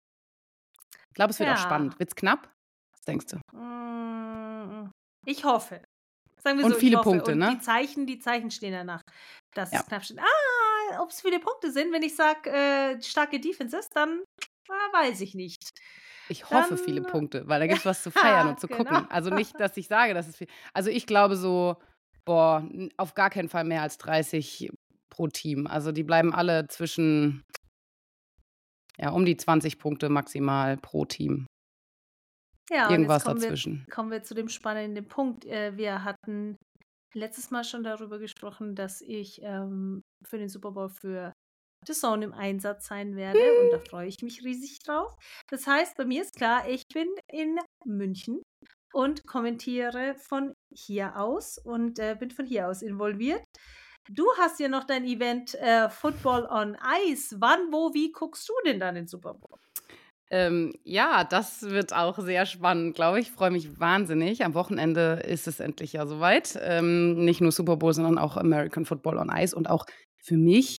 Ich glaube, es wird auch spannend. Wird es knapp? Was denkst du? Mm, ich hoffe. Sagen wir Und so, viele. Punkte, Und ne? die Zeichen, die Zeichen stehen danach, dass Ja. es knapp steht. Ah, ob es viele Punkte sind, wenn ich sage, äh, starke Defense ist, dann ah, weiß ich nicht. Ich hoffe viele Dann- Punkte, weil da gibt es was zu feiern und zu Genau. gucken. Also nicht, dass ich sage, dass es viel. Also ich glaube so, boah, auf gar keinen Fall mehr als 30 pro Team. Also die bleiben alle zwischen, ja, um die 20 Punkte maximal pro Team. Ja, Irgendwas und jetzt kommen wir, dazwischen. kommen wir zu dem spannenden Punkt. Äh, wir hatten letztes Mal schon darüber gesprochen, dass ich ähm, für den Super Bowl für The Zone im Einsatz sein werde und da freue ich mich riesig drauf. Das heißt, bei mir ist klar, ich bin in München und kommentiere von hier aus und äh, bin von hier aus involviert. Du hast ja noch dein Event äh, Football on Ice. Wann, wo, wie guckst du denn dann den Super Bowl? Ähm, ja, das wird auch sehr spannend, glaube ich. Ich freue mich wahnsinnig. Am Wochenende ist es endlich ja soweit. Ähm, nicht nur Super Bowl, sondern auch American Football on Ice und auch für mich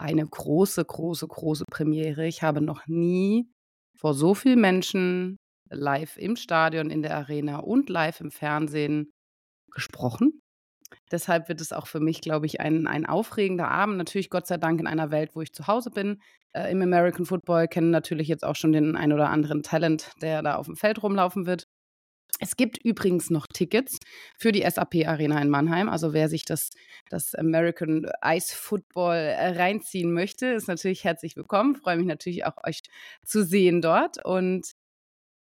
eine große, große, große Premiere. Ich habe noch nie vor so vielen Menschen live im Stadion, in der Arena und live im Fernsehen gesprochen. Deshalb wird es auch für mich, glaube ich, ein, ein aufregender Abend. Natürlich Gott sei Dank in einer Welt, wo ich zu Hause bin. Äh, Im American Football kennen natürlich jetzt auch schon den ein oder anderen Talent, der da auf dem Feld rumlaufen wird. Es gibt übrigens noch Tickets für die SAP Arena in Mannheim. Also wer sich das, das American Ice Football äh, reinziehen möchte, ist natürlich herzlich willkommen. Freue mich natürlich auch, euch zu sehen dort. Und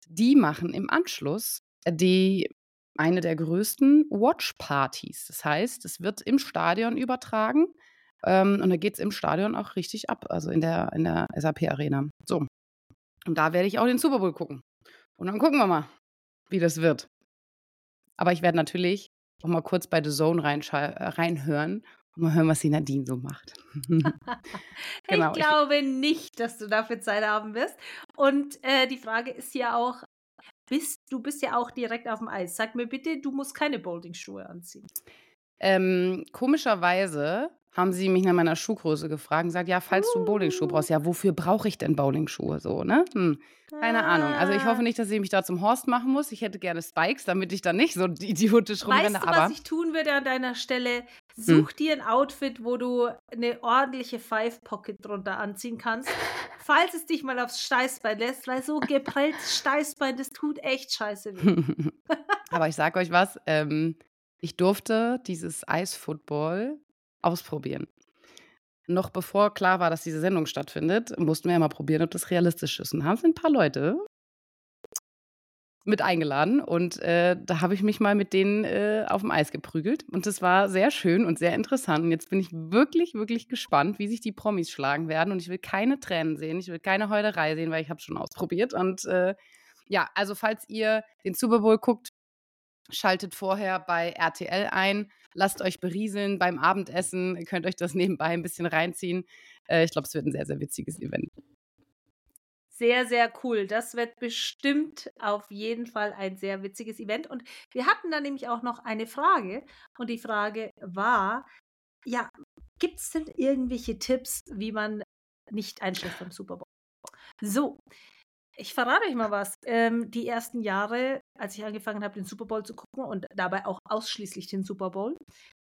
die machen im Anschluss die eine der größten Watch-Partys. Das heißt, es wird im Stadion übertragen ähm, und da geht es im Stadion auch richtig ab, also in der, in der SAP-Arena. So. Und da werde ich auch den Super Bowl gucken. Und dann gucken wir mal, wie das wird. Aber ich werde natürlich auch mal kurz bei The Zone äh, reinhören und mal hören, was die Nadine so macht. Genau, ich ich- glaube nicht, dass du dafür Zeit haben wirst. Und äh, die Frage ist ja auch, bist, du bist ja auch direkt auf dem Eis. Sag mir bitte, du musst keine Bowlingschuhe anziehen. Ähm, komischerweise haben sie mich nach meiner Schuhgröße gefragt und gesagt, ja, falls du Bowlingschuhe brauchst, ja, wofür brauche ich denn Bowlingschuhe so, ne? Hm, keine Ahnung. Also ich hoffe nicht, dass ich mich da zum Horst machen muss. Ich hätte gerne Spikes, damit ich dann nicht so idiotisch Weißt rumrenne, du, aber Hm. was ich tun würde an deiner Stelle? Such dir ein Outfit, wo du eine ordentliche Five Pocket drunter anziehen kannst, falls es dich mal aufs Steißbein lässt, weil so geprelltes Steißbein, das tut echt scheiße weh. aber ich sag euch was, ähm, ich durfte dieses Eisfootball ausprobieren. Noch bevor klar war, dass diese Sendung stattfindet, mussten wir ja mal probieren, ob das realistisch ist. Und haben sie ein paar Leute mit eingeladen und äh, da habe ich mich mal mit denen äh, auf dem Eis geprügelt. Und das war sehr schön und sehr interessant. Und jetzt bin ich wirklich, wirklich gespannt, wie sich die Promis schlagen werden. Und ich will keine Tränen sehen, ich will keine Heulerei sehen, weil ich habe schon ausprobiert. Und äh, ja, also falls ihr den Super Bowl guckt, schaltet vorher bei RTL ein, lasst euch berieseln beim Abendessen, ihr könnt euch das nebenbei ein bisschen reinziehen. Äh, ich glaube, es wird ein sehr, sehr witziges Event. Sehr, sehr cool. Das wird bestimmt auf jeden Fall ein sehr witziges Event. Und wir hatten da nämlich auch noch eine Frage. Und die Frage war, ja, gibt es denn irgendwelche Tipps, wie man nicht einschläft beim Super Bowl? So, ich verrate euch mal was. Ähm, die ersten Jahre, als ich angefangen habe, den Super Bowl zu gucken und dabei auch ausschließlich den Super Bowl,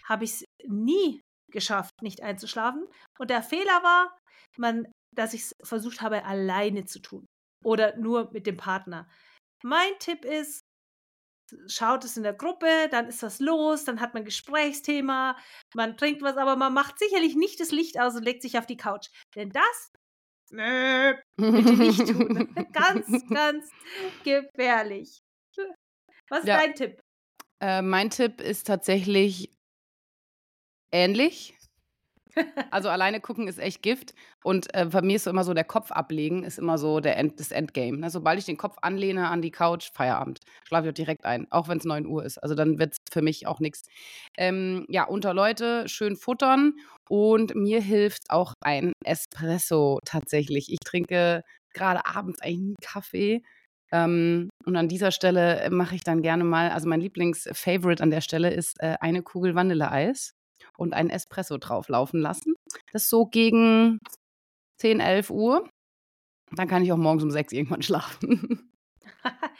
habe ich es nie geschafft, nicht einzuschlafen. Und der Fehler war, man dass ich es versucht habe, alleine zu tun. Oder nur mit dem Partner. Mein Tipp ist, schaut es in der Gruppe, dann ist was los, dann hat man ein Gesprächsthema, man trinkt was, aber man macht sicherlich nicht das Licht aus und legt sich auf die Couch. Denn das äh, bitte nicht tun. ganz, ganz gefährlich. Was ist Ja. dein Tipp? Äh, mein Tipp ist tatsächlich ähnlich. Also alleine gucken ist echt Gift. Und äh, bei mir ist so immer so, der Kopf ablegen ist immer so der End, das Endgame. Ne? Sobald ich den Kopf anlehne an die Couch, Feierabend. Schlafe ich auch direkt ein, auch wenn es 9 Uhr ist. Also dann wird es für mich auch nichts. Ähm, ja, unter Leute schön futtern. Und mir hilft auch ein Espresso tatsächlich. Ich trinke gerade abends eigentlich nie Kaffee. Ähm, und an dieser Stelle mache ich dann gerne mal, also mein Lieblings-Favorite an der Stelle ist äh, eine Kugel Vanilleeis. und einen Espresso drauflaufen lassen. Das so gegen 10, 11 Uhr. Dann kann ich auch morgens um 6 irgendwann schlafen.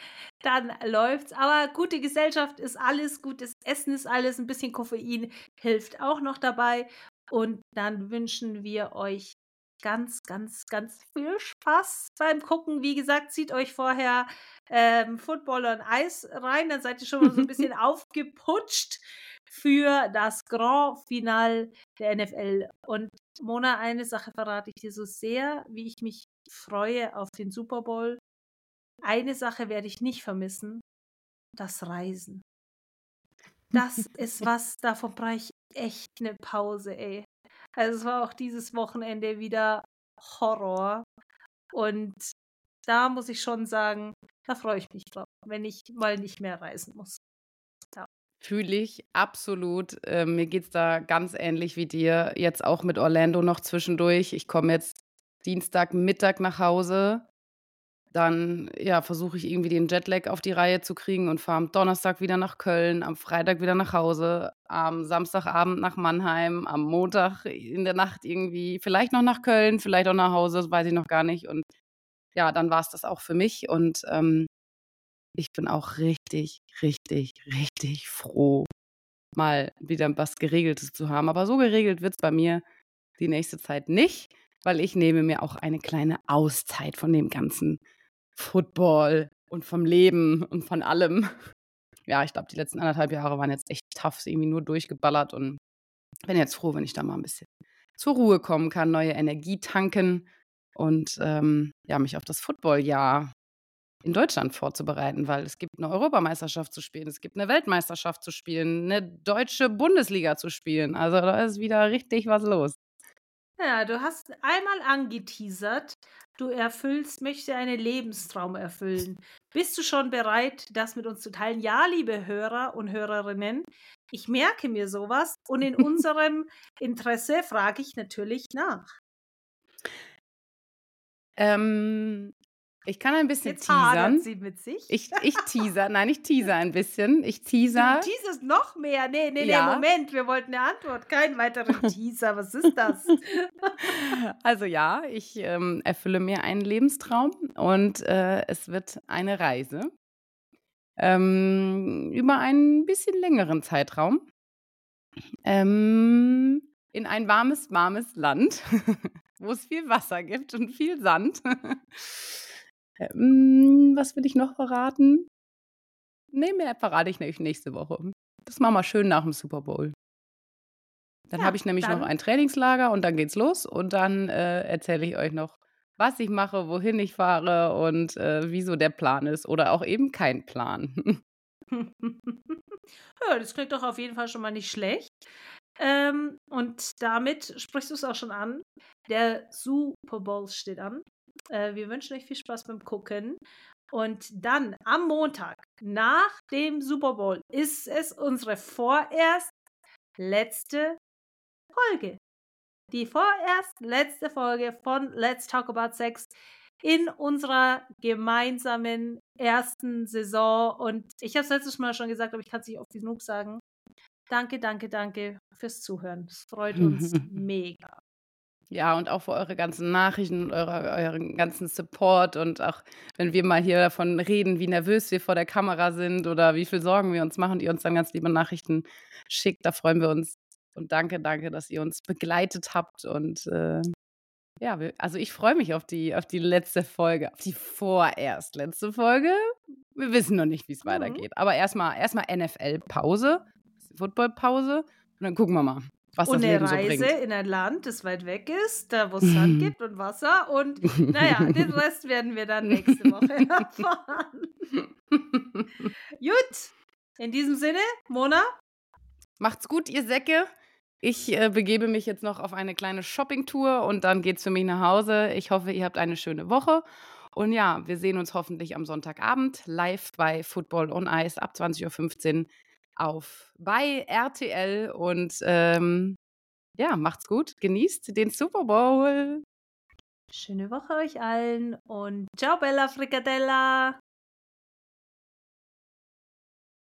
Dann läuft's. Aber gute Gesellschaft ist alles, gutes Essen ist alles, ein bisschen Koffein hilft auch noch dabei. Und dann wünschen wir euch ganz, ganz, ganz viel Spaß beim Gucken. Wie gesagt, zieht euch vorher ähm, Football und Eis rein, dann seid ihr schon mal so ein bisschen aufgeputscht für das Grand Final der NFL. Und Mona, eine Sache verrate ich dir so sehr, wie ich mich freue auf den Super Bowl. Eine Sache werde ich nicht vermissen, das Reisen. Das ist was, davon brauche ich echt eine Pause, ey. Also es war auch dieses Wochenende wieder Horror. Und da muss ich schon sagen, da freue ich mich drauf, wenn ich mal nicht mehr reisen muss. Ja. Fühle ich absolut. Äh, mir geht es da ganz ähnlich wie dir. Jetzt auch mit Orlando noch zwischendurch. Ich komme jetzt Dienstagmittag nach Hause dann, ja, versuche ich irgendwie den Jetlag auf die Reihe zu kriegen und fahre am Donnerstag wieder nach Köln, am Freitag wieder nach Hause, am Samstagabend nach Mannheim, am Montag in der Nacht irgendwie vielleicht noch nach Köln, vielleicht auch nach Hause, das weiß ich noch gar nicht. Und ja, dann war es das auch für mich. Und ähm, ich bin auch richtig, richtig, richtig froh, mal wieder was Geregeltes zu haben. Aber so geregelt wird es bei mir die nächste Zeit nicht, weil ich nehme mir auch eine kleine Auszeit von dem ganzen Football und vom Leben und von allem. Ja, ich glaube, die letzten anderthalb Jahre waren jetzt echt tough, irgendwie nur durchgeballert und bin jetzt froh, wenn ich da mal ein bisschen zur Ruhe kommen kann, neue Energie tanken und ähm, ja, mich auf das Footballjahr in Deutschland vorzubereiten, weil es gibt eine Europameisterschaft zu spielen, es gibt eine Weltmeisterschaft zu spielen, eine deutsche Bundesliga zu spielen. Also da ist wieder richtig was los. Ja, du hast einmal angeteasert, du erfüllst, möchtest einen Lebenstraum erfüllen. Bist du schon bereit, das mit uns zu teilen? Ja, liebe Hörer und Hörerinnen, ich merke mir sowas und in unserem Interesse frage ich natürlich nach. Ähm, ich kann ein bisschen Jetzt teasern. sie mit sich. Ich, ich teaser, nein, ich teaser ein bisschen. Ich teaser. Du teaserst noch mehr. Nee, nee, ja. nee, Moment, wir wollten eine Antwort, keinen weiteren Teaser. Was ist das? Also ja, ich ähm, erfülle mir einen Lebenstraum und äh, es wird eine Reise ähm, über einen bisschen längeren Zeitraum ähm, in ein warmes, warmes Land, wo es viel Wasser gibt und viel Sand. Ähm, was will ich noch verraten? Nee, mehr verrate ich nächste Woche. Das machen wir schön nach dem Super Bowl. Dann ja, habe ich nämlich dann. noch ein Trainingslager und dann geht's los und dann äh, erzähle ich euch noch, was ich mache, wohin ich fahre und äh, wieso der Plan ist oder auch eben kein Plan. ja, das klingt doch auf jeden Fall schon mal nicht schlecht. Ähm, und damit sprichst du es auch schon an. Der Super Bowl steht an. Äh, wir wünschen euch viel Spaß beim Gucken. Und dann am Montag nach dem Super Bowl ist es unsere vorerst letzte Folge. Die vorerst letzte Folge von Let's Talk About Sex in unserer gemeinsamen ersten Saison. Und ich habe es letztes Mal schon gesagt, aber ich kann es nicht oft genug sagen. Danke, danke, danke fürs Zuhören. Es freut uns mega. Ja, und auch für eure ganzen Nachrichten und eure, euren ganzen Support und auch wenn wir mal hier davon reden, wie nervös wir vor der Kamera sind oder wie viel Sorgen wir uns machen, die uns dann ganz liebe Nachrichten schickt, da freuen wir uns. Und danke, danke, dass ihr uns begleitet habt und äh, ja, wir, also ich freue mich auf die, auf die letzte Folge, auf die vorerst letzte Folge. Wir wissen noch nicht, wie es mhm. weitergeht. Aber erstmal erstmal NFL-Pause, Football-Pause und dann gucken wir mal was und das Leben eine Reise so in ein Land, das weit weg ist, da wo es Sand gibt und Wasser. Und naja, den Rest werden wir dann nächste Woche erfahren. gut, in diesem Sinne, Mona. Macht's gut, ihr Säcke. Ich äh, begebe mich jetzt noch auf eine kleine Shoppingtour und dann geht's für mich nach Hause. Ich hoffe, ihr habt eine schöne Woche. Und ja, wir sehen uns hoffentlich am Sonntagabend live bei Football on Ice ab 20.15 Uhr auf bei RTL und ähm, ja, macht's gut, genießt den Super Bowl. Schöne Woche euch allen und ciao Bella Fricadella.